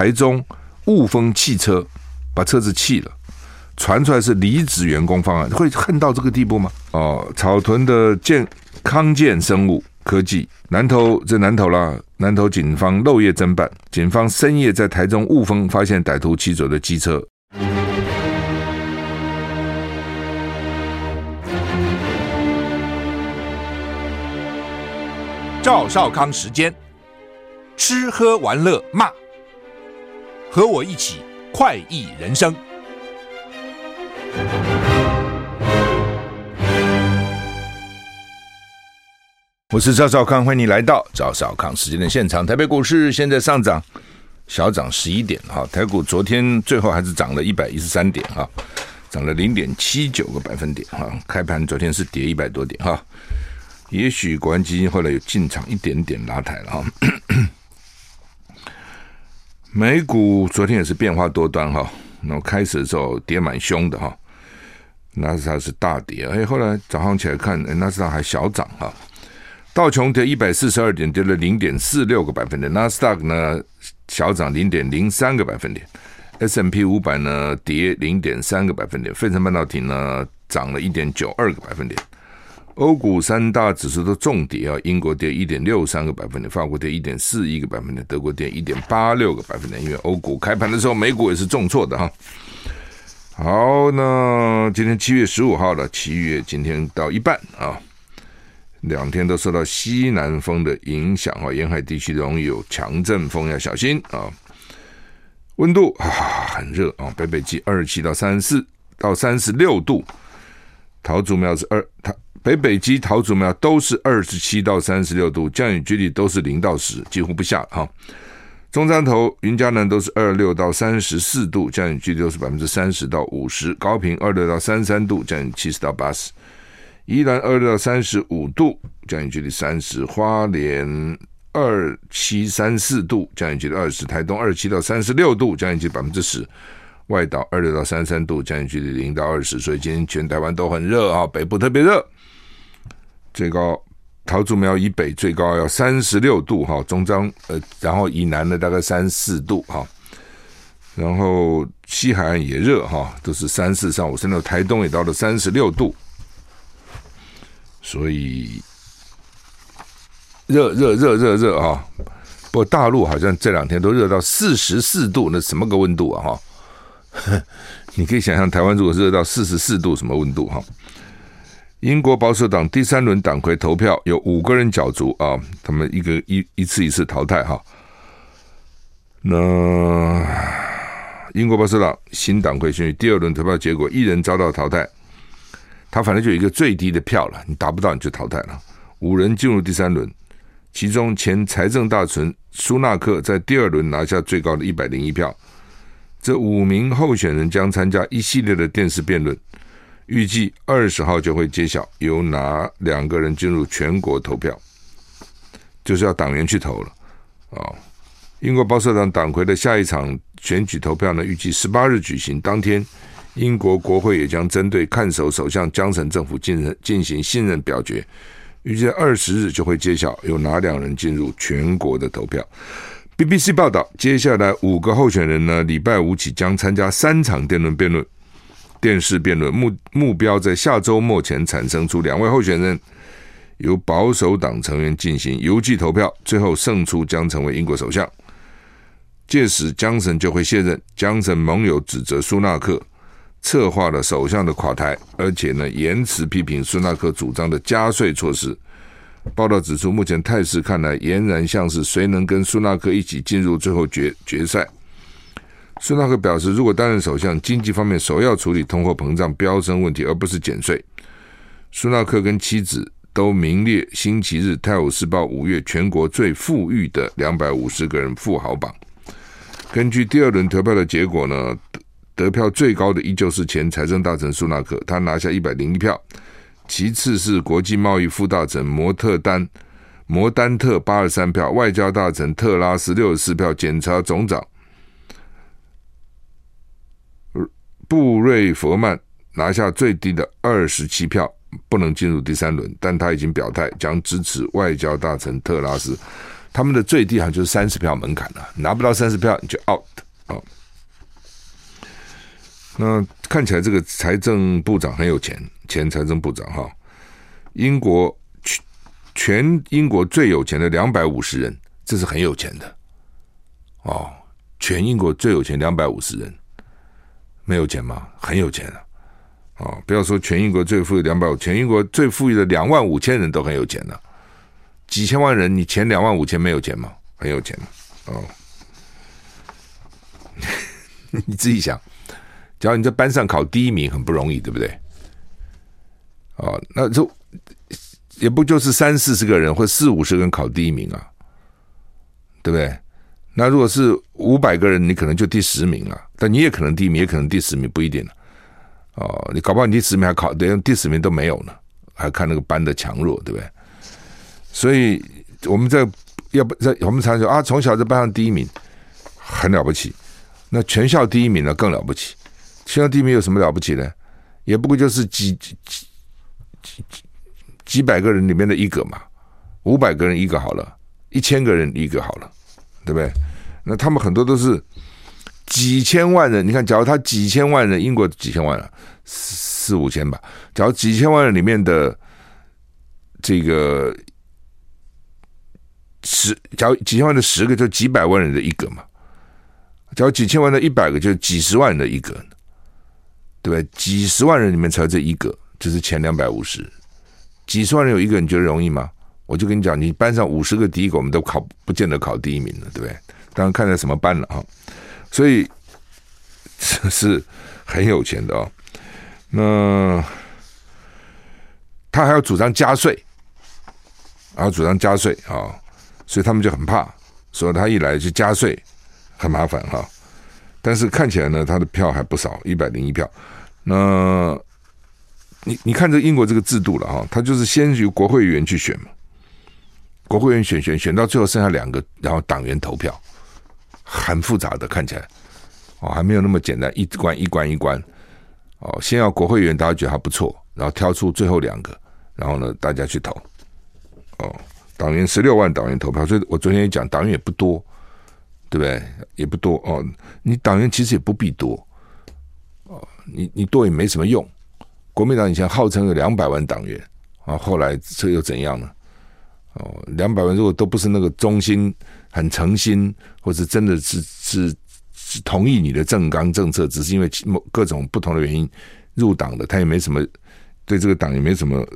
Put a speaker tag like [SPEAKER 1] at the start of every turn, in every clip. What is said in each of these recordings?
[SPEAKER 1] 台中雾峰汽车把车子弃了，传出来是离职员工方案，会恨到这个地步吗？哦，草屯的健康健生物科技，南投这南投啦，南投警方漏夜侦办，警方深夜在台中雾峰发现歹徒骑走的机车。
[SPEAKER 2] 赵少康时间，吃喝玩乐骂，和我一起快意人生。
[SPEAKER 1] 我是赵少康，欢迎你来到赵少康时间的现场。台北股市现在上涨，小涨十一点哈。台股昨天最后还是涨了一百一十三点哈，涨了零点七九个百分点哈。开盘昨天是跌一百多点哈。也许国安基金后来有进场一点点拉抬了哈，美股昨天也是变化多端哈，那么开始的时候跌蛮凶的哈，纳斯达是大跌，哎，后来早上起来看，哎，纳斯达还小涨哈，道琼跌一百四十二点，跌了零点四六个百分点，纳斯达克呢小涨零点零三个百分点，S M P 五百呢跌零点三个百分点，费城半导体呢涨了一点九二个百分点。欧股三大指数都重跌啊，英国跌一点六三个百分点，法国跌一点四一个百分点，德国跌一点八六个百分点。因为欧股开盘的时候，美股也是重挫的哈。好，那今天七月十五号了，七月今天到一半啊，两天都受到西南风的影响啊，沿海地区容易有强阵风，要小心啊。温度啊很热啊，北北基二十七到三十四到三十六度，桃竹苗是二它。北北基桃竹苗都是二十七到三十六度，降雨几率都是零到十，几乎不下哈。中山头、云嘉南都是二六到三十四度，降雨几率都是百分之三十到五十。高屏二六到三三度，降雨七十到八十。宜兰二六到三十五度，降雨几率三十。花莲二七三四度，降雨几率二十。台东二七到三十六度，降雨几率百分之十。外岛二六到三三度，降雨几率零到二十。所以今天全台湾都很热啊，北部特别热。最高桃竹苗以北最高要三十六度哈，中彰呃，然后以南的大概三四度哈，然后西海岸也热哈，都是三四上五，甚至台东也到了三十六度，所以热热热热热啊！不过大陆好像这两天都热到四十四度，那什么个温度啊哈？你可以想象台湾如果热到四十四度，什么温度哈？英国保守党第三轮党魁投票有五个人角逐啊，他们一个一一次一次淘汰哈。那英国保守党新党魁选举第二轮投票结果，一人遭到淘汰，他反正就有一个最低的票了，你达不到你就淘汰了。五人进入第三轮，其中前财政大臣苏纳克在第二轮拿下最高的一百零一票。这五名候选人将参加一系列的电视辩论。预计二十号就会揭晓由哪两个人进入全国投票，就是要党员去投了啊。英国保守党党魁的下一场选举投票呢，预计十八日举行。当天，英国国会也将针对看守首相江森政府进行进行信任表决。预计二十日就会揭晓由哪两人进入全国的投票。BBC 报道，接下来五个候选人呢，礼拜五起将参加三场电论辩论。电视辩论目目标在下周末前产生出两位候选人，由保守党成员进行邮寄投票，最后胜出将成为英国首相。届时，江森就会卸任。江森盟友指责苏纳克策划了首相的垮台，而且呢，严词批评苏纳克主张的加税措施。报道指出，目前态势看来，俨然像是谁能跟苏纳克一起进入最后决决赛。苏纳克表示，如果担任首相，经济方面首要处理通货膨胀飙升问题，而不是减税。苏纳克跟妻子都名列《星期日泰晤士报》五月全国最富裕的两百五十个人富豪榜。根据第二轮投票的结果呢，得票最高的依旧是前财政大臣苏纳克，他拿下一百零一票，其次是国际贸易副大臣摩特丹摩丹特八十三票，外交大臣特拉斯六十四票，检察总长。布瑞佛曼拿下最低的二十七票，不能进入第三轮，但他已经表态将支持外交大臣特拉斯。他们的最低好像就是三十票门槛了，拿不到三十票你就 out 哦。那看起来这个财政部长很有钱，前财政部长哈，英国全全英国最有钱的两百五十人，这是很有钱的哦。全英国最有钱两百五十人，没有钱吗？很有钱啊！哦，不要说全英国最富裕两百五，全英国最富裕的两万五千人都很有钱的，几千万人，你前两万五千没有钱吗？很有钱哦。你自己想，只要你在班上考第一名很不容易，对不对？哦，那就也不就是三四十个人或四五十个人考第一名啊，对不对？那如果是五百个人，你可能就第十名了，但你也可能第一名，也可能第十名，不一定了。哦，你搞不好你第十名还考，连第十名都没有呢，还看那个班的强弱，对不对？所以我们在要不在我们常说啊，从小在班上第一名很了不起，那全校第一名呢更了不起。全校第一名有什么了不起呢？也不过就是几几几几几百个人里面的一个嘛，五百个人一个好了，一千个人一个好了。对不对？那他们很多都是几千万人。你看，假如他几千万人，英国几千万了，四五千吧。假如几千万人里面的这个十，假如几千万的十个，就几百万人的一个嘛。假如几千万的一百个，就几十万人的一个，对不对？几十万人里面才有这一个，就是前两百五十。几十万人有一个，你觉得容易吗？我就跟你讲，你班上五十个第一个，我们都考不见得考第一名了，对不对？当然看在什么班了啊，所以这是很有钱的哦。那他还要主张加税，然后主张加税啊，所以他们就很怕，说他一来就加税，很麻烦哈。但是看起来呢，他的票还不少，一百零一票。那你你看这英国这个制度了哈，他就是先由国会议员去选嘛。国会议员选选选到最后剩下两个，然后党员投票，很复杂的看起来，哦，还没有那么简单，一关一关一关，哦，先要国会议员大家觉得还不错，然后挑出最后两个，然后呢大家去投，哦，党员十六万党员投票，所以我昨天也讲党员也不多，对不对？也不多哦，你党员其实也不必多，哦，你你多也没什么用。国民党以前号称有两百万党员，啊，后来这又怎样呢？哦，两百万如果都不是那个中心、很诚心，或者真的是是是同意你的政纲政策，只是因为某各种不同的原因入党的，他也没什么对这个党也没什么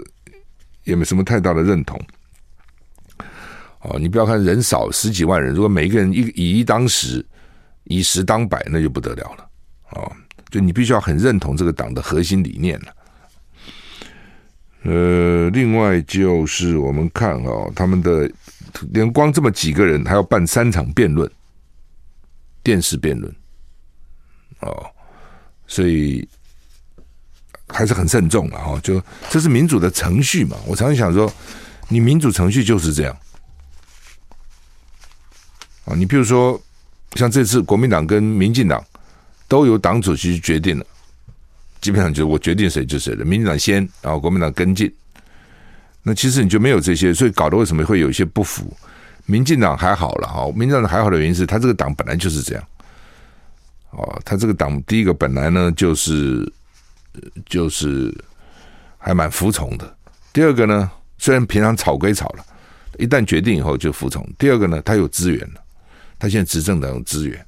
[SPEAKER 1] 也没什么太大的认同。哦，你不要看人少十几万人，如果每一个人一以一当十，以十当百，那就不得了了。哦，就你必须要很认同这个党的核心理念了。呃，另外就是我们看哦，他们的连光这么几个人，还要办三场辩论，电视辩论，哦，所以还是很慎重了哈。就这是民主的程序嘛，我常常想说，你民主程序就是这样啊。你比如说，像这次国民党跟民进党都由党主席决定了。基本上就是我决定谁就谁的，民进党先，然后国民党跟进。那其实你就没有这些，所以搞得为什么会有一些不服？民进党还好了哈，民进党还好的原因是他这个党本来就是这样。哦，他这个党第一个本来呢就是就是还蛮服从的。第二个呢，虽然平常吵归吵了，一旦决定以后就服从。第二个呢，他有资源了，他现在执政党有资源。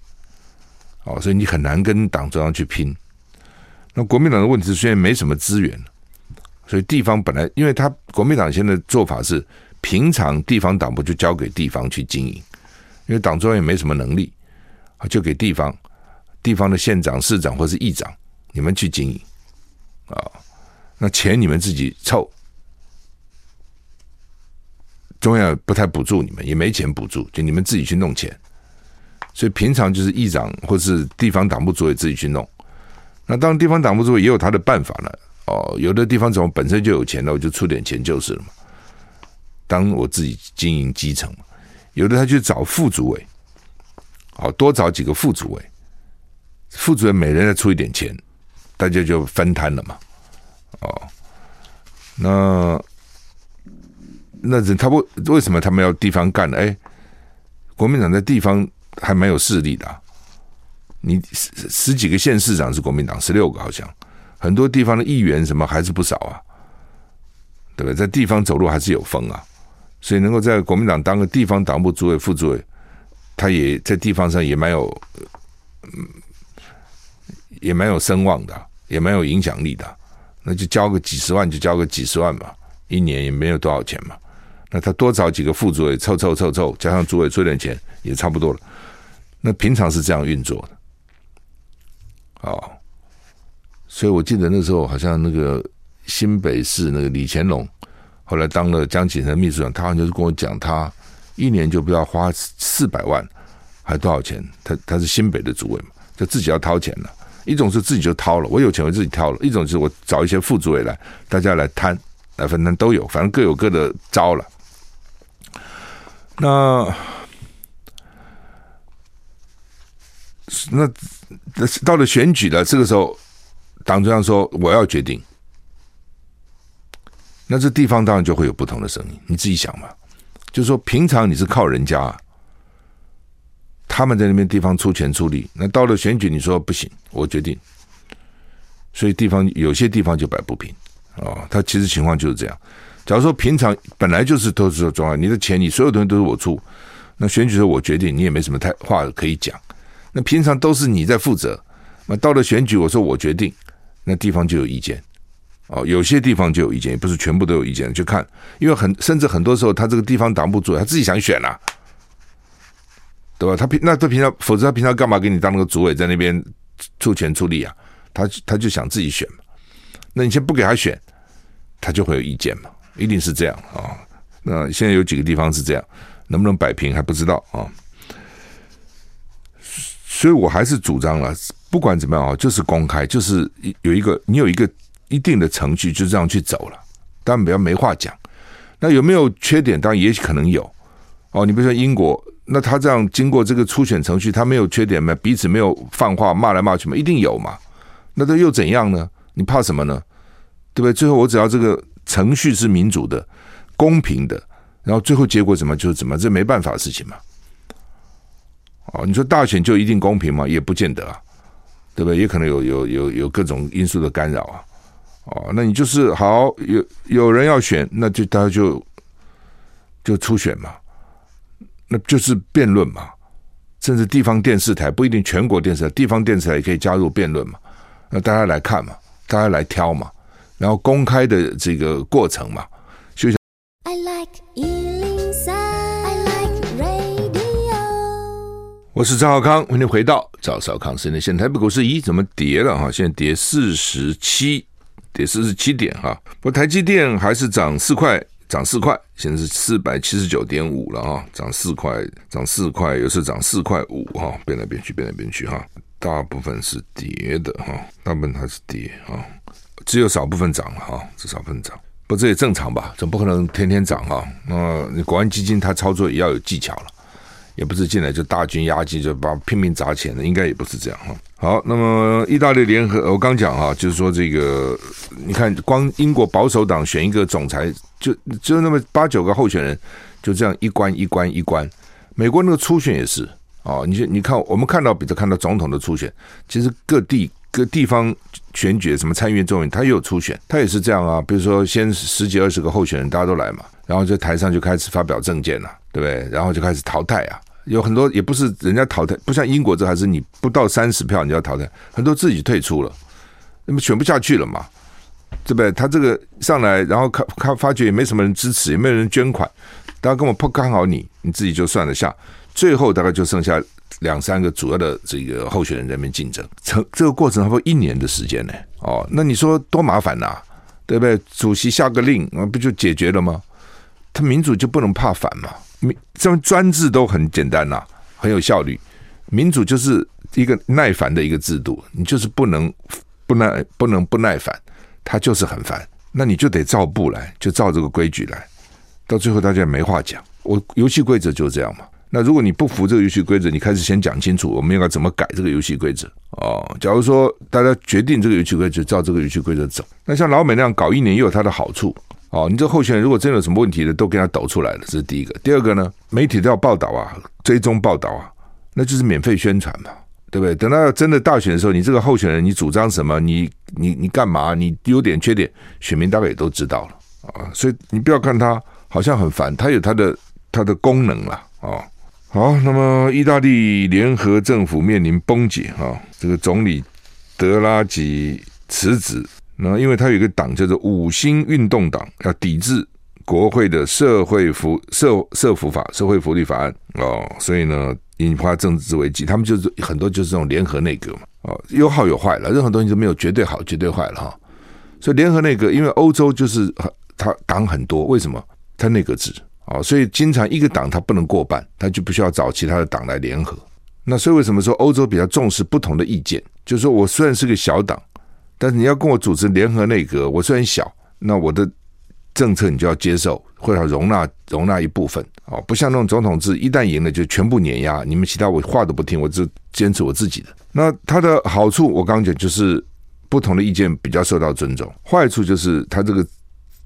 [SPEAKER 1] 哦，所以你很难跟党中央去拼。那国民党的问题，虽然没什么资源，所以地方本来，因为他国民党现在做法是，平常地方党部就交给地方去经营，因为党中央也没什么能力，就给地方，地方的县长、市长或是议长，你们去经营，啊，那钱你们自己凑，中央不太补助你们，也没钱补助，就你们自己去弄钱，所以平常就是议长或是地方党部主委自己去弄。那当，地方党部主委也有他的办法了。哦，有的地方怎么本身就有钱了，我就出点钱就是了嘛。当我自己经营基层，有的他去找副主委，好多找几个副主委，副主委每人再出一点钱，大家就分摊了嘛。哦，那那人他不为什么他们要地方干呢？哎，国民党在地方还蛮有势力的，你十十几个县市长是国民党，十六个好像，很多地方的议员什么还是不少啊，对不对？在地方走路还是有风啊，所以能够在国民党当个地方党部主委、副主委，他也在地方上也蛮有，嗯，也蛮有声望的，也蛮有影响力的，那就交个几十万，就交个几十万吧，一年也没有多少钱嘛。那他多找几个副主委凑凑凑凑，加上主委出点钱也差不多了。那平常是这样运作的，哦，所以我记得那时候好像那个新北市那个李乾龙，后来当了江启臣秘书长，他好像就是跟我讲，他一年就不要花四百万，还多少钱？他他是新北的主委嘛，就自己要掏钱了。一种是自己就掏了，我有钱我自己掏了；一种是我找一些副主委来，大家来摊来分摊都有，反正各有各的招了。那那到了选举了，这个时候党中央说我要决定，那这地方当然就会有不同的声音。你自己想嘛，就说平常你是靠人家，他们在那边地方出钱出力，那到了选举你说不行，我决定，所以地方有些地方就摆不平啊。他其实情况就是这样。假如说平常本来就是都是中央，你的钱你所有东西都是我出，那选举时候我决定，你也没什么太话可以讲。那平常都是你在负责，那到了选举我说我决定，那地方就有意见。哦，有些地方就有意见，也不是全部都有意见，就看，因为很甚至很多时候他这个地方挡不住他自己想选啊，对吧？他平那他平常否则他平常干嘛给你当那个主委在那边出钱出力啊？他他就想自己选嘛。那你先不给他选，他就会有意见嘛。一定是这样啊！那现在有几个地方是这样，能不能摆平还不知道啊。所以我还是主张了，不管怎么样啊，就是公开，就是有一个你有一个一定的程序，就这样去走了，当然不要没话讲。那有没有缺点？当然也许可能有哦。你比如说英国，那他这样经过这个初选程序，他没有缺点吗？彼此没有放话骂来骂去吗？一定有嘛？那这又怎样呢？你怕什么呢？对不对？最后我只要这个。程序是民主的、公平的，然后最后结果怎么就怎么，这没办法的事情嘛。哦，你说大选就一定公平吗？也不见得啊，对不对？也可能有有有有各种因素的干扰啊。哦，那你就是好有有人要选，那就大家就就初选嘛，那就是辩论嘛。甚至地方电视台不一定全国电视台，地方电视台也可以加入辩论嘛。那大家来看嘛，大家来挑嘛。然后公开的这个过程嘛，就像。I like 我是赵少康，欢迎回到赵少康时间。现在台北股市一怎么跌了哈？现在跌四十七，跌四十七点哈。不过台积电还是涨四块，涨四块，现在是四百七十九点五了哈，涨四块，涨四块，有时涨四块五哈，变来变去，变来变去哈。大部分是跌的哈，大部分还是跌哈。只有少部分涨了哈，只少部分涨，不这也正常吧？总不可能天天涨哈。那你国安基金它操作也要有技巧了，也不是进来就大军压境，就把拼命砸钱的，应该也不是这样哈。好，那么意大利联合，我刚讲哈，就是说这个，你看光英国保守党选一个总裁，就就那么八九个候选人，就这样一关一关一关。美国那个初选也是啊，你你看我们看到，比如看到总统的初选，其实各地。各地方选举什么参议院、众议院，他也有初选，他也是这样啊。比如说，先十几二十个候选人，大家都来嘛，然后在台上就开始发表政见了，对不对？然后就开始淘汰啊。有很多也不是人家淘汰，不像英国这还是你不到三十票你就要淘汰，很多自己退出了，那么选不下去了嘛，对不对？他这个上来，然后看 看发觉也没什么人支持，也没有人捐款，大家根本不看好你，你自己就算了下，最后大概就剩下。两三个主要的这个候选人在那边竞争，成这个过程差不多一年的时间呢。哦，那你说多麻烦呐，对不对？主席下个令，那不就解决了吗？他民主就不能怕反嘛？民这种专制都很简单呐，很有效率。民主就是一个耐烦的一个制度，你就是不能不耐不能不耐烦，他就是很烦。那你就得照步来，就照这个规矩来，到最后大家没话讲。我游戏规则就是这样嘛。那如果你不服这个游戏规则，你开始先讲清楚，我们应该怎么改这个游戏规则哦。假如说大家决定这个游戏规则，照这个游戏规则走，那像老美那样搞一年，又有它的好处哦，你这候选人如果真有什么问题的，都给他抖出来了，这是第一个。第二个呢，媒体都要报道啊，追踪报道啊，那就是免费宣传嘛，对不对？等到真的大选的时候，你这个候选人你主张什么，你你你干嘛，你优点缺点，选民大概也都知道了啊。所以你不要看他好像很烦，他有他的他的功能了啊。好，那么意大利联合政府面临崩解啊，这个总理德拉吉辞职。那因为他有一个党叫做五星运动党，要抵制国会的社会福社社福法社会福利法案哦，所以呢引发政治危机。他们就是很多就是这种联合内阁嘛，哦，有好有坏了，任何东西都没有绝对好绝对坏了哈。所以联合内阁，因为欧洲就是他党很多，为什么？他内阁制啊，所以经常一个党他不能过半，他就不需要找其他的党来联合。那所以为什么说欧洲比较重视不同的意见？就是说我虽然是个小党。但是你要跟我组织联合内阁，我虽然小，那我的政策你就要接受，或者容纳容纳一部分哦，不像那种总统制，一旦赢了就全部碾压，你们其他我话都不听，我就坚持我自己的。那它的好处我刚刚讲就是不同的意见比较受到尊重，坏处就是它这个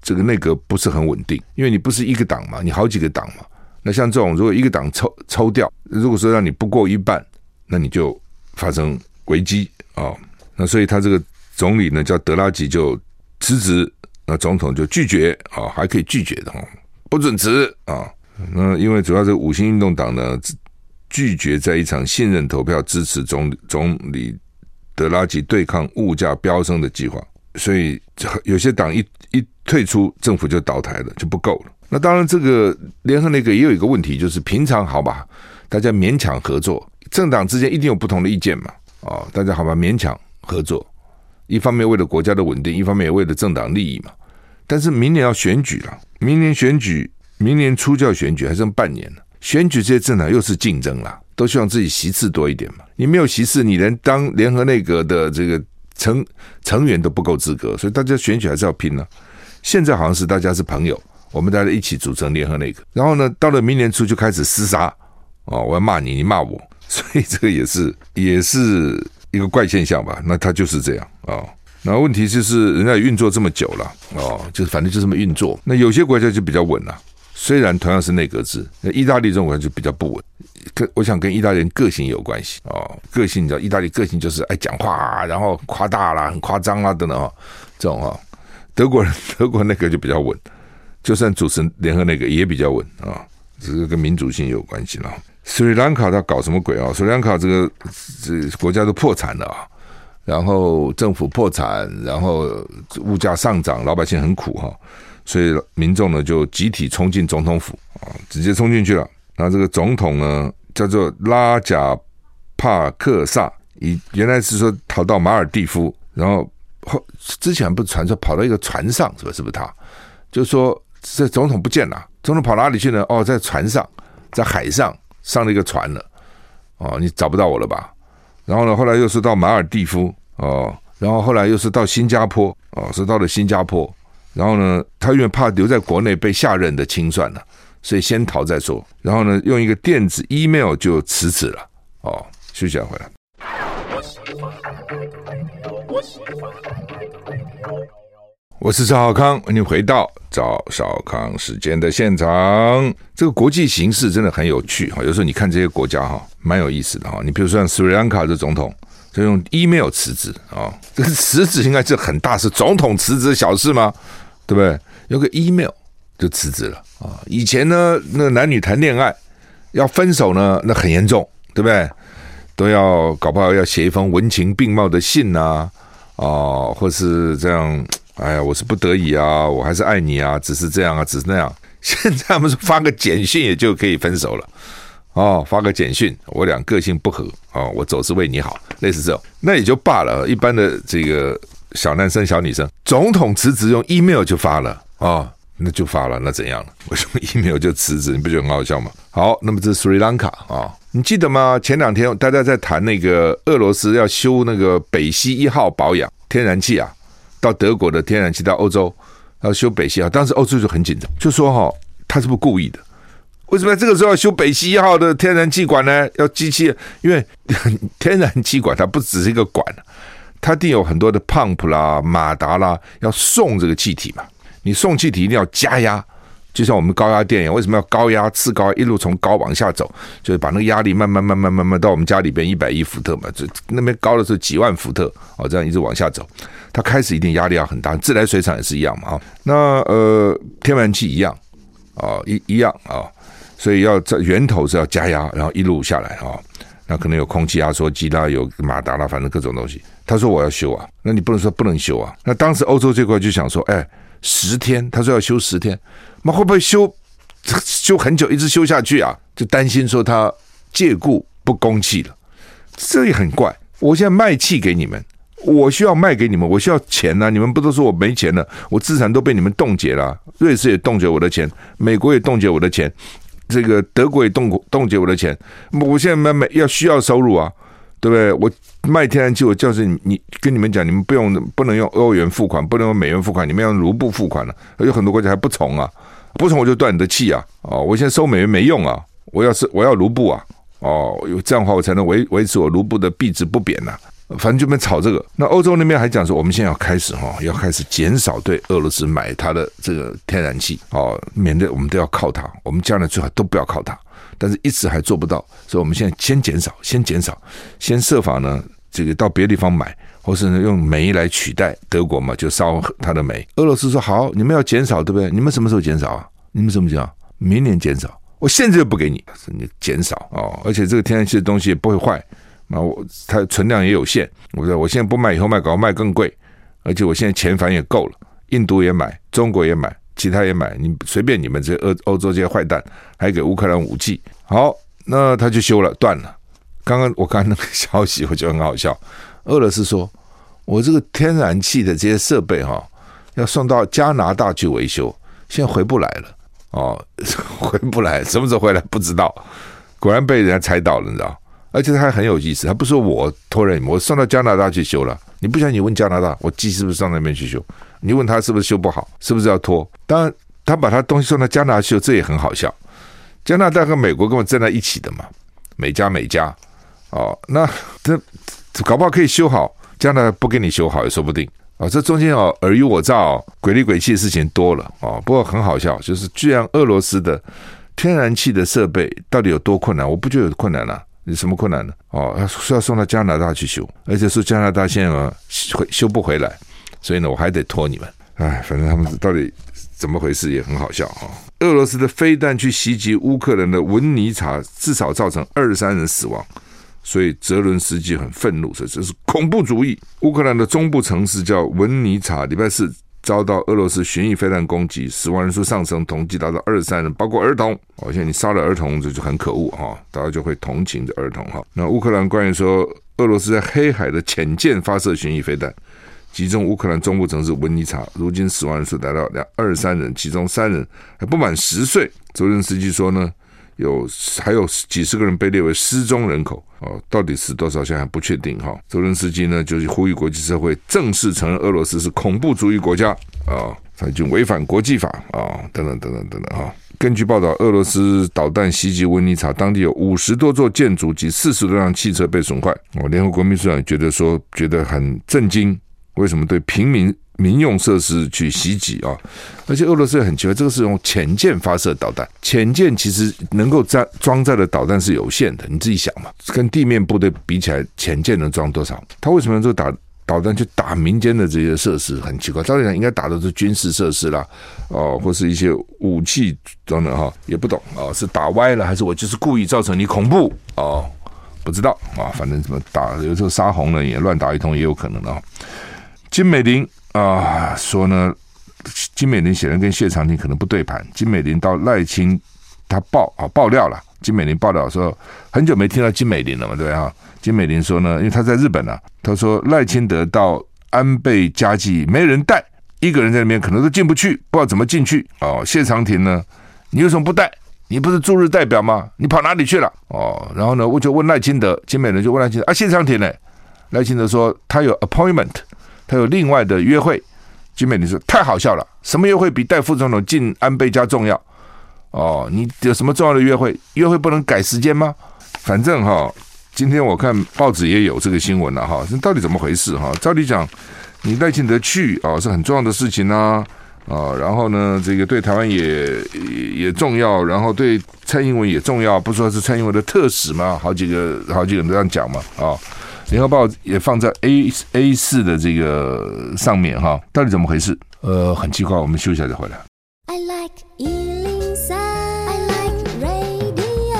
[SPEAKER 1] 这个内阁不是很稳定，因为你不是一个党嘛，你好几个党嘛。那像这种如果一个党抽抽掉，如果说让你不过一半，那你就发生危机啊、哦。那所以他这个。总理呢叫德拉吉就辞职，那总统就拒绝啊，还可以拒绝的哈，不准辞啊。那因为主要是五星运动党呢拒绝在一场信任投票支持总总理德拉吉对抗物价飙升的计划，所以有些党一一退出，政府就倒台了，就不够了。那当然，这个联合内阁也有一个问题，就是平常好吧，大家勉强合作，政党之间一定有不同的意见嘛，啊，大家好吧，勉强合作。一方面为了国家的稳定，一方面也为了政党利益嘛。但是明年要选举了，明年选举，明年初就要选举，还剩半年了。选举这些政党又是竞争了，都希望自己席次多一点嘛。你没有席次，你连当联合内阁的这个成成员都不够资格，所以大家选举还是要拼了。现在好像是大家是朋友，我们大家一起组成联合内阁。然后呢，到了明年初就开始厮杀哦，我要骂你，你骂我，所以这个也是也是。一个怪现象吧，那他就是这样啊、那问题就是，人家也运作这么久了哦，就是反正就这么运作。那有些国家就比较稳了，虽然同样是内阁制，那意大利这种国家就比较不稳。跟我想跟意大利人个性有关系哦，个性你知道，意大利个性就是爱讲话，然后夸大啦，很夸张啊等等啊，这种啊。德国人德国那个就比较稳，就算组成联合那个也比较稳啊、这是跟民主性有关系了。斯里兰卡他搞什么鬼啊？斯里兰卡这个这国家都破产了啊，然后政府破产，然后物价上涨，老百姓很苦哈，所以民众呢就集体冲进总统府啊，直接冲进去了。那这个总统呢叫做拉贾帕克萨，以原来是说逃到马尔地夫，然后后之前不是传说跑到一个船上，是不是？不是他？就说这总统不见了，总统跑哪里去呢？哦，在船上，在海上。上了一个船了，哦，你找不到我了吧？然后呢，后来又是到马尔地夫，哦，然后后来又是到新加坡，哦，是到了新加坡。然后呢，他因为怕留在国内被下任的清算了，所以先逃再说。然后呢，用一个电子 email 就辞职了。哦，休息一下回来。我是赵少康，欢迎回到赵少康时间的现场。这个国际形势真的很有趣哈，有时候你看这些国家哈，蛮有意思的哈。你比如说像斯里兰卡的总统，就用 email 辞职啊，这个辞职应该是很大事，总统辞职小事吗？对不对？有个 email 就辞职了啊。以前呢，那男女谈恋爱要分手呢，那很严重，对不对？都要搞不好要写一封文情并茂的信呐，啊，或是这样。哎呀，我是不得已啊，我还是爱你啊，只是这样啊，只是那样。现在他们说发个简讯也就可以分手了哦，发个简讯，我俩个性不合哦，我走是为你好，类似这种，那也就罢了。一般的这个小男生、小女生，总统辞职用 email 就发了啊、哦，那就发了，那怎样了？为什么 email 就辞职？你不觉得很好笑吗？好，那么这是斯里兰卡啊，你记得吗？前两天大家在谈那个俄罗斯要修那个北溪一号保养天然气啊。到德国的天然气到欧洲要修北溪啊，当时欧洲就很紧张，就说哈，他是不是故意的？为什么这个时候要修北溪一号的？天然气管呢？要机器，因为天然气管它不只是一个管，它定有很多的？pump 啦、马达啦，要送这个气体嘛。你送气体一定要加压。就像我们高压电一样，为什么要高压、次高压一路从高往下走？就是把那个压力慢慢、慢慢、慢慢到我们家里边一百一伏特嘛，就那边高的？是几万伏特哦，这样一直往下走，它开始一定压力要很大。自来水厂也是一样嘛啊，那呃天然气一样啊，一一样啊，所以要在源头是要加压，然后一路下来啊，那可能有空气压缩机啦，有马达啦，反正各种东西。他说我要修啊，那你不能说不能修啊。那当时欧洲这块就想说，哎。十天，他说要修十天，那会不会修修很久，一直修下去啊？就担心说他借故不供气了，这也很怪。我现在卖气给你们，我需要卖给你们，我需要钱呐、你们不都说我没钱了？我资产都被你们冻结了，瑞士也冻结我的钱，美国也冻结我的钱，这个德国也冻冻结我的钱。我现在卖卖要需要收入啊。对不对？我卖天然气，我就是你，跟你们讲，你们不用不能用欧元付款，不能用美元付款，你们要用卢布付款了。有很多国家还不从啊，不从我就断你的气啊！哦，我现在收美元没用啊，我要是我要卢布啊！哦，有这样的话我才能维维持我卢布的币值不贬呐。反正就没炒这个。那欧洲那边还讲说，我们现在要开始哈，要开始减少对俄罗斯买它的这个天然气哦，免得我们都要靠它，我们将来最好都不要靠它。但是一直还做不到，所以我们现在先减少，先减少，先设法呢，这个到别的地方买，或是呢用煤来取代德国嘛，就烧它的煤。俄罗斯说好，你们要减少，对不对？你们什么时候减少啊？你们怎么讲？明年减少，我现在就不给你，你减少哦。而且这个天然气的东西也不会坏，那我它存量也有限，我说我现在不卖，以后卖搞卖更贵，而且我现在钱反正也够了，印度也买，中国也买。其他也买，你随便你们这欧欧洲这些坏蛋，还给乌克兰武器。好，那他就修了，断了。刚刚我看那个消息，我觉得很好笑。俄罗斯说，我这个天然气的这些设备哈，要送到加拿大去维修，现在回不来了。哦，回不来，什么时候回来不知道。果然被人家猜到了，你知道？而且他还很有意思，他不说我托人，我送到加拿大去修了。你不想你问加拿大，我机是不是上那边去修？你问他是不是修不好，是不是要拖？当然，他把他东西送到加拿大修，这也很好笑。加拿大和美国根本站在一起的嘛，美加美加哦，那 这搞不好可以修好，加拿大不给你修好也说不定啊、哦。这中间哦尔虞我诈、哦、鬼里鬼气的事情多了、哦。不过很好笑，就是居然俄罗斯的天然气的设备到底有多困难？我不觉得有困难了、有什么困难呢？哦，他说要送到加拿大去修，而且是加拿大现在修修不回来。所以呢，我还得拖你们。哎，反正他们到底怎么回事也很好笑哈。俄罗斯的飞弹去袭击乌克兰的文尼察，至少造成二十三人死亡，所以泽伦斯基很愤怒，说这是恐怖主义。乌克兰的中部城市叫文尼察，礼拜四遭到俄罗斯巡弋飞弹攻击，死亡人数上升，统计达到二十三人，包括儿童。哦，现在你杀了儿童，这就很可恶哈，大家就会同情这儿童哈。那乌克兰官员说，俄罗斯在黑海的潜舰发射巡弋飞弹。击中乌克兰中部城市温尼察，如今死亡人数达到两二十三人，其中三人还不满十岁。泽连斯基说呢，有还有几十个人被列为失踪人口哦，到底死多少现在还不确定哈。泽伦斯基呢，就是呼吁国际社会正式承认俄罗斯是恐怖主义国家啊，他已经违反国际法啊，等等等等等等哈。根据报道，俄罗斯导弹袭击温尼察，当地有五十多座建筑及四十多辆汽车被损坏。哦，联合国秘书长觉得说，觉得很震惊。为什么对平民民用设施去袭击啊？而且俄罗斯也很奇怪，这个是用潜舰发射导弹，潜舰其实能够装装载的导弹是有限的，你自己想嘛，跟地面部队比起来，潜舰能装多少？他为什么用这个打导弹去打民间的这些设施？很奇怪，照理讲应该打的是军事设施啦，哦，或是一些武器等等哈，也不懂啊，是打歪了还是我就是故意造成你恐怖哦？不知道啊，反正怎么打，有时候杀红了也乱打一通也有可能啊。金美玲啊说呢，金美玲显然跟谢长廷可能不对盘。金美玲到赖清他爆啊爆料了，金美玲爆料说很久没听到金美玲了嘛，对不对啊。金美玲说呢，因为他在日本呢、啊，他说赖清德到安倍家祭没人带，一个人在那边可能都进不去，不知道怎么进去哦。谢长廷呢，你为什么不带？你不是驻日代表吗？你跑哪里去了？哦，然后呢，我就问赖清德，金美玲就问赖清德啊，谢长廷呢？赖清德说他有 appointment。他有另外的约会，金美玲说太好笑了，什么约会比带副总统进安倍家重要？哦，你有什么重要的约会？约会不能改时间吗？反正哈，今天我看报纸也有这个新闻了哈，这到底怎么回事哈？照理讲，你赖清德去啊是很重要的事情啊，啊，然后呢，这个对台湾也也重要，然后对蔡英文也重要，不说是蔡英文的特使嘛，好几个好几个人这样讲嘛，啊，联合报也放在 A A 四的这个上面哈，到底怎么回事？呃，很奇怪，我们休息一下再回来。I like 103, I like radio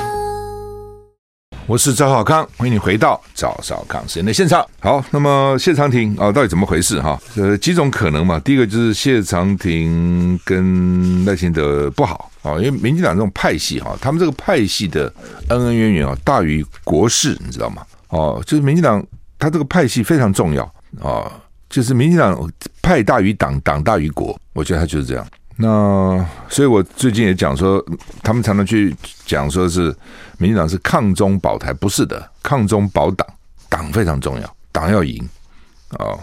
[SPEAKER 1] 我是赵少康，欢迎你回到赵少康时间的现场。好，那么谢长廷啊，到底怎么回事哈？呃，几种可能嘛。第一个就是谢长廷跟赖清德不好啊，因为民进党这种派系哈，他们这个派系的恩恩怨怨啊，大于国事，你知道吗？哦，就是民进党他这个派系非常重要啊，就是民进党派大于党，党大于国，我觉得他就是这样。那所以，我最近也讲说，他们常常去讲说是民进党是抗中保台，不是的，抗中保党，党非常重要，党要赢哦。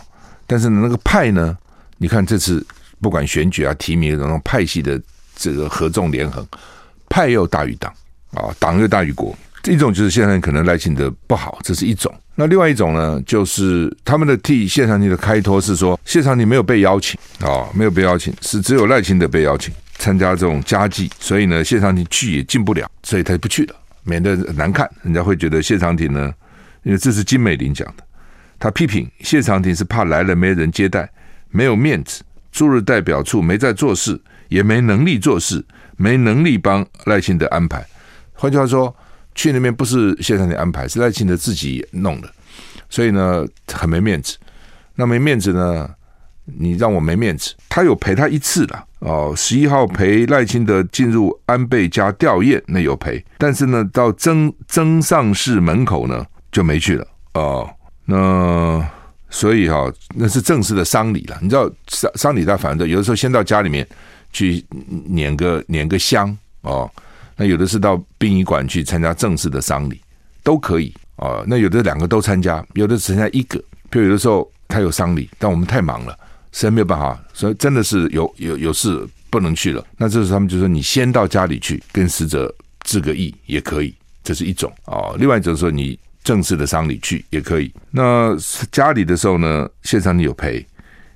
[SPEAKER 1] 但是呢，那个派呢，你看这次不管选举啊、提名这种派系的这个合纵连横，派又大于党啊，党又大于国。一种就是现在可能赖清德不好，这是一种。那另外一种呢，就是他们的替谢长廷的开脱是说，谢长廷没有被邀请啊，没有被邀请，是只有赖清德被邀请参加这种家祭，所以呢，谢长廷去也进不了，所以他就不去了，免得难看，人家会觉得谢长廷呢，因为这是金美玲讲的，他批评谢长廷是怕来了没人接待，没有面子，驻日代表处没在做事，也没能力做事，没能力帮赖清德安排，换句话说。去那边不是谢长廷安排，是赖清德自己弄的，所以呢，很没面子。那没面子呢，你让我没面子。他有陪他一次了哦，十一号陪赖清德进入安倍家吊唁，那有陪。但是呢，到曾曾上市门口呢就没去了哦。那所以哈、哦，那是正式的丧礼了。你知道丧丧礼他反正有的时候先到家里面去拈个拈个香哦。那有的是到殡仪馆去参加正式的丧礼，都可以啊。那有的两个都参加，有的只参加一个。比如有的时候他有丧礼，但我们太忙了，实在没有办法，所以真的是有有有事不能去了。那这时候他们就说：“你先到家里去跟死者致个意也可以。”这是一种啊。另外就是说，你正式的丧礼去也可以。那家里的时候呢，现场你有陪。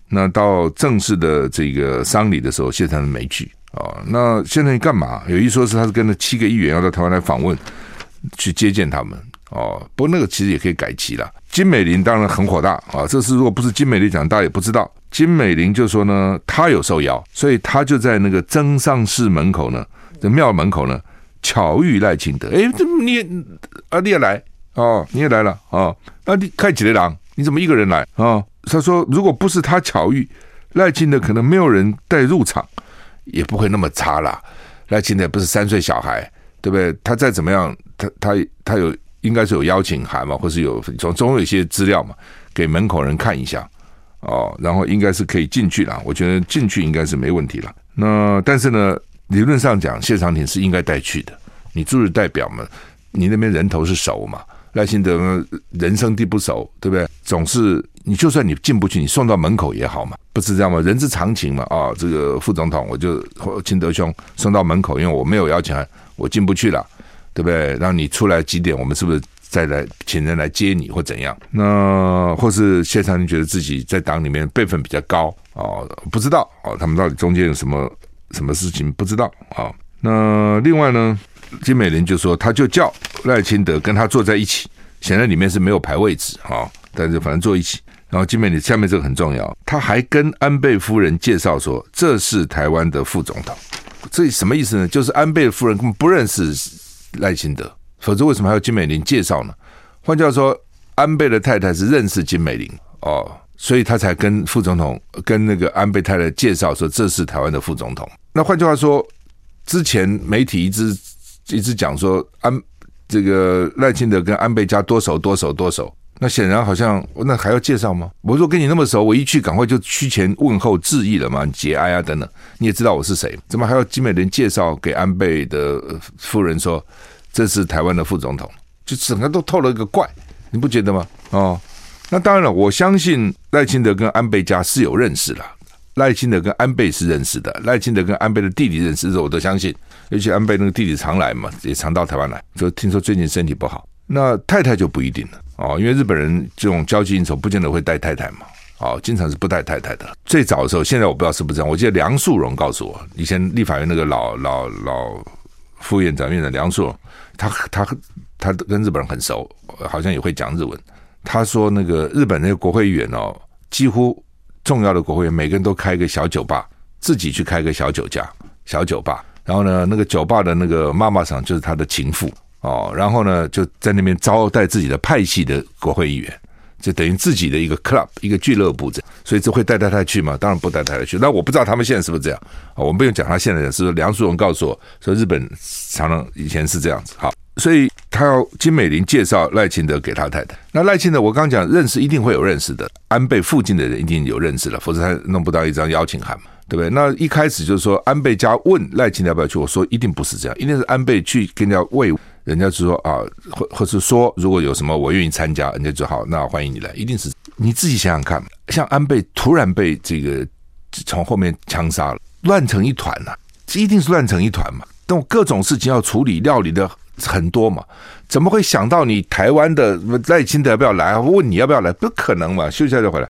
[SPEAKER 1] 那到正式的这个丧礼的时候，现场没去。哦，那现在你干嘛？有一说是他是跟着七个议员要到台湾来访问，去接见他们。哦，不过那个其实也可以改期了。金美玲当然很火大啊，这事如果不是金美玲讲，大家也不知道。金美玲就说呢，她有受邀，所以她就在那个增上寺门口呢，这庙门口呢，巧遇赖清德。哎，这你也啊，你也来哦，你也来了哦，那你开几个狼？你怎么一个人来啊？哦，他说，如果不是他巧遇赖清德，可能没有人带入场。也不会那么差啦。那现在不是三岁小孩，对不对？他再怎么样，他他他有应该是有邀请函嘛，或是有总总有一些资料嘛，给门口人看一下哦，然后应该是可以进去了。我觉得进去应该是没问题了。那但是呢，理论上讲，谢长廷是应该带去的。你驻日代表嘛，你那边人头是熟嘛。赖清德人生地不熟，对不对？总是你就算你进不去，你送到门口也好嘛，不是这样吗？人之常情嘛。啊，这个副总统，我就清德兄送到门口，因为我没有邀请函，我进不去了，对不对？让你出来几点，我们是不是再来请人来接你或怎样？那或是谢长廷觉得自己在党里面辈分比较高啊，不知道啊，他们到底中间有什么什么事情不知道啊？那另外呢？金美玲就说，他就叫赖清德跟他坐在一起，显然里面是没有排位置啊，但是反正坐一起。然后金美玲下面这个很重要，他还跟安倍夫人介绍说，这是台湾的副总统。这什么意思呢？就是安倍夫人根本不认识赖清德，否则为什么还要金美玲介绍呢？换句话说，安倍的太太是认识金美玲哦，所以他才跟副总统跟那个安倍太太介绍说，这是台湾的副总统。那换句话说，之前媒体一直。一直讲说安这个赖清德跟安倍家多熟多熟多熟，那显然好像那还要介绍吗？我说跟你那么熟，我一去赶快就趋前问候致意了嘛，你节哀啊等等，你也知道我是谁，怎么还要金美玲介绍给安倍的夫人说这是台湾的副总统，就整个都透了一个怪，你不觉得吗？哦，那当然了，我相信赖清德跟安倍家是有认识了。赖清德跟安倍是认识的，赖清德跟安倍的弟弟认识，这我都相信。尤其安倍那个弟弟常来嘛，也常到台湾来。就听说最近身体不好，那太太就不一定了哦，因为日本人这种交际应酬不见得会带太太嘛，哦，经常是不带太太的。最早的时候，现在我不知道是不是这样。我记得梁树荣告诉我，以前立法院那个老老老副院长、院长梁树荣，他他他跟日本人很熟，好像也会讲日文。他说那个日本那个国会议员哦，几乎重要的国会议员每个人都开个小酒吧，自己去开个小酒家、小酒吧。然后呢，那个酒吧的那个妈妈桑就是他的情妇哦。然后呢，就在那边招待自己的派系的国会议员，就等于自己的一个 club 一个俱乐部这样。所以这会带太太去吗？当然不带太太去。那我不知道他们现在是不是这样啊？我们不用讲他现在，是梁淑荣告诉我说，日本常常以前是这样子。好，所以他要金美玲介绍赖清德给他太太。那赖清德我刚讲认识，一定会有认识的，安倍附近的人一定有认识了，否则他弄不到一张邀请函嘛。对不对？那一开始就是说，安倍家问赖清德要不要去，我说一定不是这样，一定是安倍去跟人家问，人家就说啊，或或是说，如果有什么我愿意参加，人家就好，那欢迎你来，一定是你自己想想看，像安倍突然被这个从后面枪杀了，乱成一团了、这一定是乱成一团嘛，但我各种事情要处理，料理的很多嘛，怎么会想到你台湾的赖清德要不要来？问你要不要来？不可能嘛，休息一下就回来。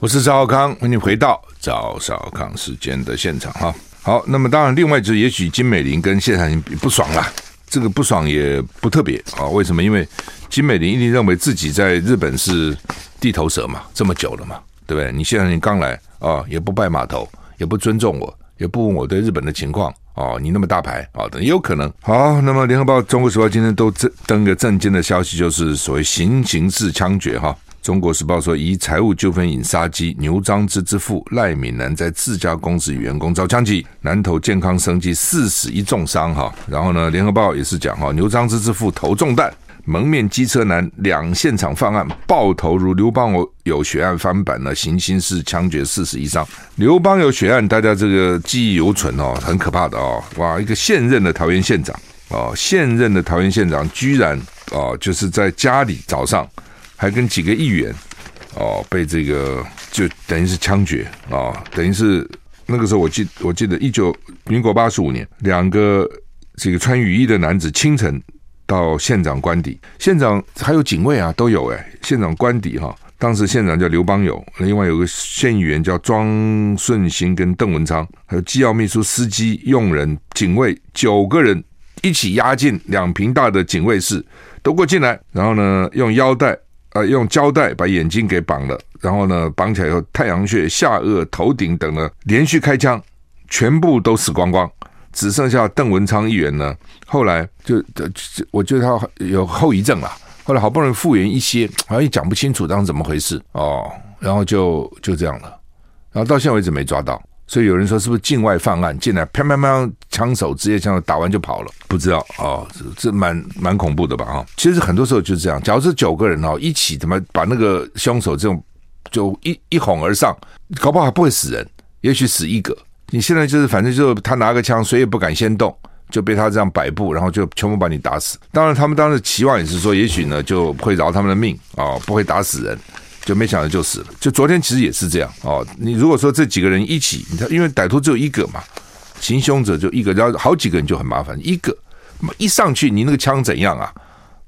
[SPEAKER 1] 我是赵少康，欢迎回到赵少康时间的现场哈。好，那么当然，另外就是也许金美玲跟谢长廷不爽啦，这个不爽也不特别啊。为什么？因为金美玲一定认为自己在日本是地头蛇嘛，这么久了嘛，对不对？你谢长廷刚来啊，也不拜码头，也不尊重我，也不问我对日本的情况哦。你那么大牌啊，等也有可能。好，那么联合报、中国时报今天都登登个震惊的消息，就是所谓行刑式枪决哈。中国时报说，以财务纠纷引杀机，牛樟芝之父赖敏南在自家公司员工遭枪击，南投健康生技四死一重伤哈。然后呢，联合报也是讲哈，牛樟芝之父头中弹，蒙面机车男两现场犯案，爆头如刘邦友血案翻版了，行刑式枪决四十一伤。刘邦有血案大家这个记忆犹存哦，很可怕的哦，哇，一个现任的桃园县长哦，现任的桃园县长居然哦，就是在家里早上。还跟几个议员哦，被这个就等于是枪决、哦，等于是那个时候我记我记得一九民国八十五年，两个这个穿雨衣的男子清晨到县长官邸，县长还有警卫啊都有哎，县长官邸哈，当时县长叫刘邦友，另外有个县议员叫庄顺兴跟邓文昌，还有机要秘书、司机、佣人、警卫九个人一起押进两坪大的警卫室，都给我进来，然后呢用腰带。呃，用胶带把眼睛给绑了，然后呢，绑起来以后，太阳穴、下颚、头顶等呢，连续开枪，全部都死光光，只剩下邓文昌议员呢。后来就，就我觉得他有后遗症了。后来好不容易复原一些，好像也讲不清楚当时怎么回事哦，然后就就这样了，然后到现在为止没抓到。所以有人说是不是境外犯案进来，啪啪啪，枪手直接枪手打完就跑了？不知道哦，这这蛮蛮恐怖的吧？哈，其实很多时候就是这样。假如这九个人哦，一起怎么把那个凶手这种就一一哄而上，搞不好还不会死人，也许死一个。你现在就是反正就他拿个枪，谁也不敢先动，就被他这样摆布，然后就全部把你打死。当然，他们当时期望也是说，也许呢就会饶他们的命哦，不会打死人。就没想到就死了。就昨天其实也是这样哦。你如果说这几个人一起，你看，因为歹徒只有一个嘛，行凶者就一个，然后好几个人就很麻烦。一个一上去，你那个枪怎样啊？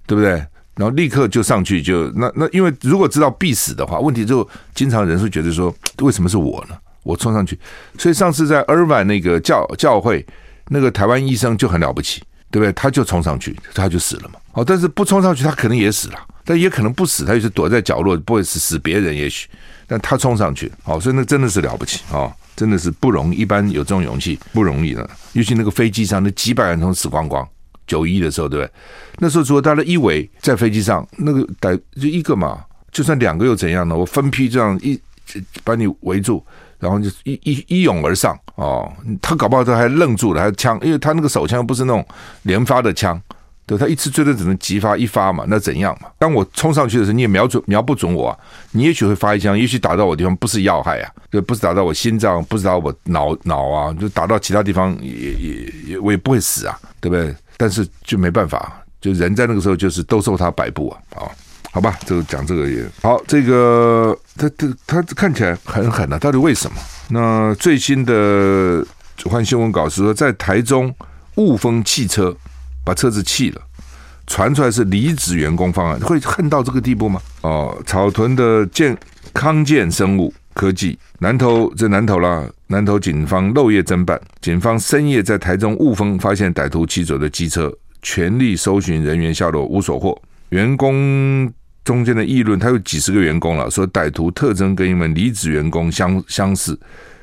[SPEAKER 1] 对不对？然后立刻就上去就那那，因为如果知道必死的话，问题就经常人会觉得说，为什么是我呢？我冲上去。所以上次在尔湾那个教教会，那个台湾医生就很了不起，对不对？他就冲上去，他就死了嘛。哦，但是不冲上去，他可能也死了。但也可能不死，他就是躲在角落，不会死死别人，也许，但他冲上去，哦，所以那真的是了不起哦，真的是不容易，一般有这种勇气不容易的。尤其那个飞机上那几百人都死光光，九一的时候，对不对？那时候如果他的一围在飞机上，那个逮就一个嘛，就算两个又怎样呢？我分批这样一把你围住，然后就一一一拥而上哦，他搞不好他还愣住了，还枪，因为他那个手枪不是那种连发的枪。对，他一次最多只能急发一发嘛，那怎样嘛？当我冲上去的时候，你也瞄准瞄不准我啊！你也许会发一枪，也许打到我地方不是要害啊，对，不是打到我心脏，不是打到我脑脑啊，就打到其他地方也也也我也不会死啊，对不对？但是就没办法，就人在那个时候就是都受他摆布啊，啊，好吧，就讲这个也好，这个他他他看起来很狠啊，到底为什么？那最新的换新闻稿是说，在台中雾峰汽车。把车子弃了，传出来是离职员工方案，会恨到这个地步吗？哦，草屯的健康健生物科技，南投这南投啦，南投警方漏夜侦办，警方深夜在台中雾峰发现歹徒骑走的机车，全力搜寻人员下落无所获。员工中间的议论，他有几十个员工了，说歹徒特征跟一名离职员工相相似，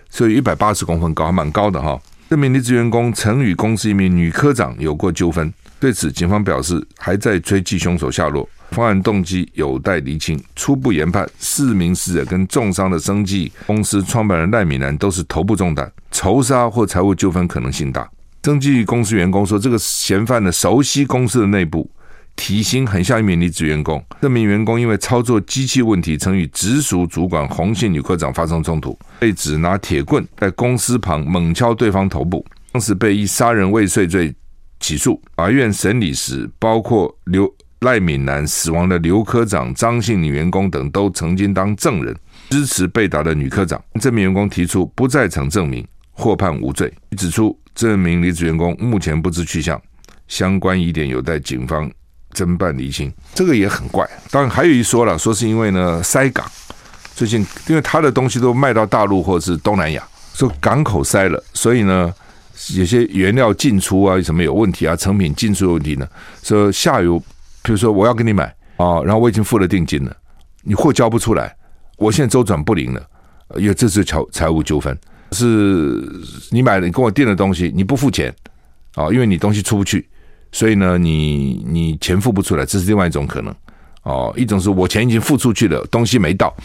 [SPEAKER 1] 所以一百八十公分高，还蛮高的哈。这名离职员工曾与公司一名女科长有过纠纷。对此，警方表示还在追缉凶手下落，犯案动机有待厘清。初步研判，四名死者跟重伤的生技公司创办人赖敏南都是头部中弹，仇杀或财务纠纷可能性大。生技公司员工说，这个嫌犯呢熟悉公司的内部，体型很像一名离职员工。这名员工因为操作机器问题，曾与直属主管洪姓女科长发生冲突，被指拿铁棍在公司旁猛敲对方头部，当时被以杀人未遂罪。起诉法院审理时，包括刘赖敏南死亡的刘科长、张姓女员工等都曾经当证人，支持被打的女科长。这名员工提出不在场证明，获判无罪。指出这名离职员工目前不知去向，相关疑点有待警方侦办厘清。这个也很怪。当然还有一说了，说是因为呢塞港，最近因为他的东西都卖到大陆或者是东南亚，说港口塞了，所以呢。有些原料进出啊，什么有问题啊？成品进出有问题呢？说下游，比如说我要跟你买啊，然后我已经付了定金了，你货交不出来，我现在周转不灵了，因为这是财财务纠纷，是你买了，你跟我订的东西你不付钱啊，因为你东西出不去，所以呢，你你钱付不出来，这是另外一种可能哦。一种是我钱已经付出去了，东西没到，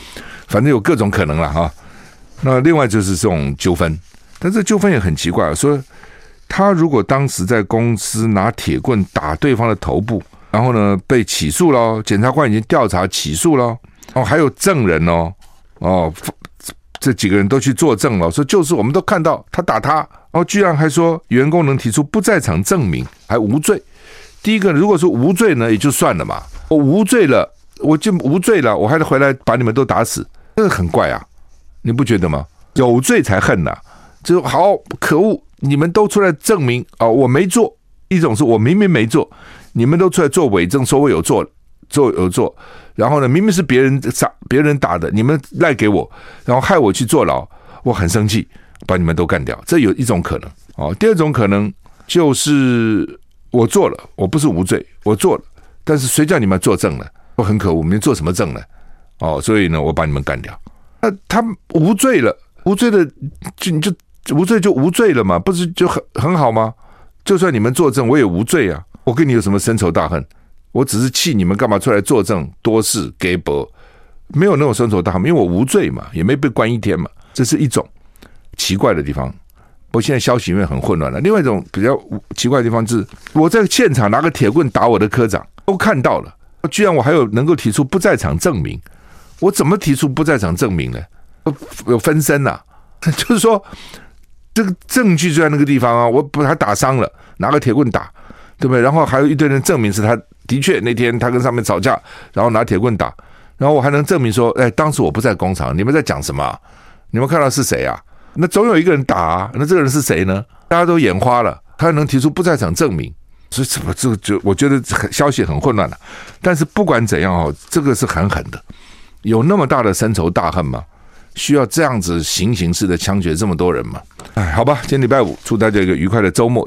[SPEAKER 1] 反正有各种可能了哈。那另外就是这种纠纷。但这纠纷也很奇怪，说他如果当时在公司拿铁棍打对方的头部，然后呢被起诉了，检察官已经调查起诉了，哦，还有证人哦，哦，这几个人都去作证了，说就是我们都看到他打他，哦，居然还说员工能提出不在场证明，还无罪。第一个，如果说无罪呢，也就算了嘛，我无罪了，我就无罪了，我还得回来把你们都打死，这个很怪啊，你不觉得吗？有罪才恨呐。就好可恶！你们都出来证明啊、哦，我没做。一种是我明明没做，你们都出来做伪证，说我有做，做有做。然后呢，明明是别人打别人打的，你们赖给我，然后害我去坐牢，我很生气，把你们都干掉。这有一种可能哦。第二种可能就是我做了，我不是无罪，我做了，但是谁叫你们作证了？我很可恶，你们做什么证呢？哦，所以呢，我把你们干掉。那他无罪了，无罪的就你就。无罪就无罪了嘛，不是就很很好吗？就算你们作证，我也无罪啊。我跟你有什么深仇大恨？我只是气你们干嘛出来作证多事给博，没有那种深仇大恨，因为我无罪嘛，也没被关一天嘛。这是一种奇怪的地方。我现在消息因为很混乱了。另外一种比较奇怪的地方是，我在现场拿个铁棍打我的科长，都看到了，居然我还有能够提出不在场证明。我怎么提出不在场证明呢？有分身呐、就是说。这个证据就在那个地方啊！我把他打伤了，拿个铁棍打，对不对？然后还有一堆人证明是他的确那天他跟上面吵架，然后拿铁棍打，然后我还能证明说，哎，当时我不在工厂，你们在讲什么？你们看到是谁啊？那总有一个人打啊，那这个人是谁呢？大家都眼花了，他能提出不在场证明，所以怎么这就我觉得消息很混乱了。但是不管怎样哦，这个是狠狠的，有那么大的深仇大恨吗？需要这样子行刑式的枪决这么多人吗？哎，好吧，今天礼拜五，祝大家一个愉快的周末。